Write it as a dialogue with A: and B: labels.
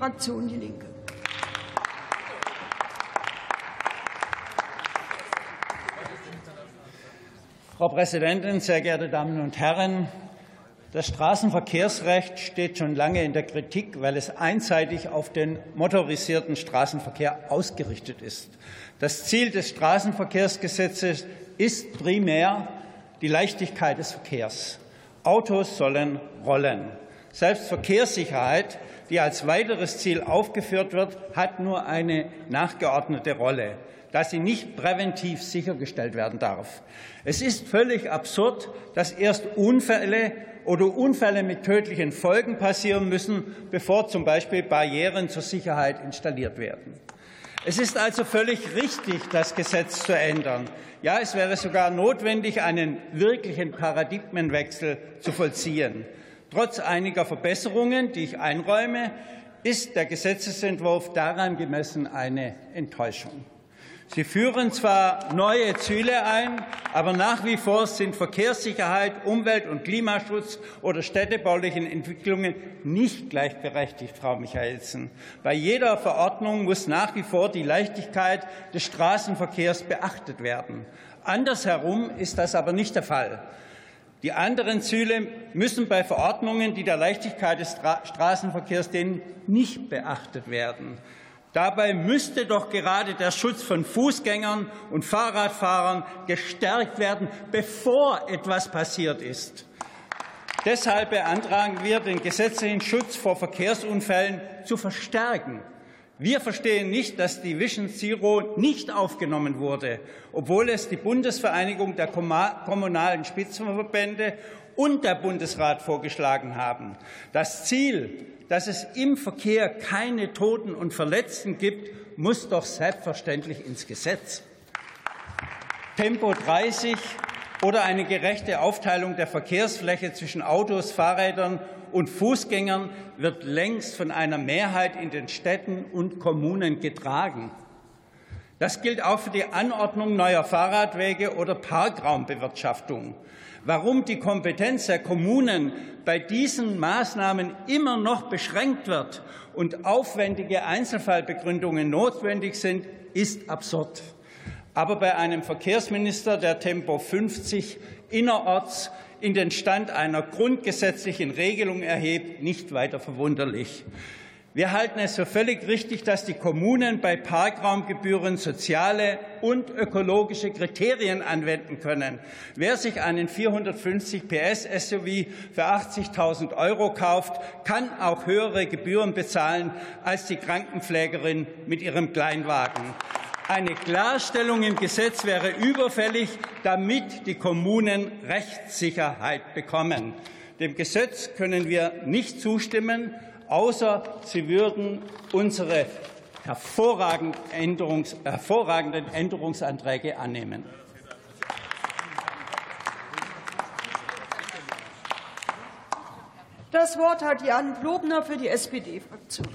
A: Fraktion Die Linke.
B: Frau Präsidentin, sehr geehrte Damen und Herren! Das Straßenverkehrsrecht steht schon lange in der Kritik, weil es einseitig auf den motorisierten Straßenverkehr ausgerichtet ist. Das Ziel des Straßenverkehrsgesetzes ist primär die Leichtigkeit des Verkehrs. Autos sollen rollen. Selbst Verkehrssicherheit, die als weiteres Ziel aufgeführt wird, hat nur eine nachgeordnete Rolle dass sie nicht präventiv sichergestellt werden darf. Es ist völlig absurd, dass erst Unfälle oder Unfälle mit tödlichen Folgen passieren müssen, bevor zum Beispiel Barrieren zur Sicherheit installiert werden. Es ist also völlig richtig, das Gesetz zu ändern. Ja, es wäre sogar notwendig, einen wirklichen Paradigmenwechsel zu vollziehen. Trotz einiger Verbesserungen, die ich einräume, ist der Gesetzentwurf daran gemessen eine Enttäuschung. Sie führen zwar neue Ziele ein, aber nach wie vor sind Verkehrssicherheit, Umwelt- und Klimaschutz oder städtebaulichen Entwicklungen nicht gleichberechtigt, Frau Michaelsen. Bei jeder Verordnung muss nach wie vor die Leichtigkeit des Straßenverkehrs beachtet werden. Andersherum ist das aber nicht der Fall. Die anderen Ziele müssen bei Verordnungen, die der Leichtigkeit des Straßenverkehrs dienen, nicht beachtet werden. Dabei müsste doch gerade der Schutz von Fußgängern und Fahrradfahrern gestärkt werden, bevor etwas passiert ist. Deshalb beantragen wir, den gesetzlichen Schutz vor Verkehrsunfällen zu verstärken. Wir verstehen nicht, dass die Vision Zero nicht aufgenommen wurde, obwohl es die Bundesvereinigung der kommunalen Spitzenverbände und der Bundesrat vorgeschlagen haben. Das Ziel, dass es im Verkehr keine Toten und Verletzten gibt, muss doch selbstverständlich ins Gesetz. Tempo 30 oder eine gerechte Aufteilung der Verkehrsfläche zwischen Autos, Fahrrädern und Fußgängern wird längst von einer Mehrheit in den Städten und Kommunen getragen. Das gilt auch für die Anordnung neuer Fahrradwege oder Parkraumbewirtschaftung. Warum die Kompetenz der Kommunen bei diesen Maßnahmen immer noch beschränkt wird und aufwendige Einzelfallbegründungen notwendig sind, ist absurd. Aber bei einem Verkehrsminister, der Tempo 50 innerorts in den Stand einer grundgesetzlichen Regelung erhebt, nicht weiter verwunderlich. Wir halten es für völlig richtig, dass die Kommunen bei Parkraumgebühren soziale und ökologische Kriterien anwenden können. Wer sich einen 450 PS SUV für 80.000 Euro kauft, kann auch höhere Gebühren bezahlen als die Krankenpflegerin mit ihrem Kleinwagen. Eine Klarstellung im Gesetz wäre überfällig, damit die Kommunen Rechtssicherheit bekommen. Dem Gesetz können wir nicht zustimmen außer sie würden unsere hervorragenden, Änderungs hervorragenden Änderungsanträge annehmen.
A: Das Wort hat Jan Plobner für die SPD-Fraktion.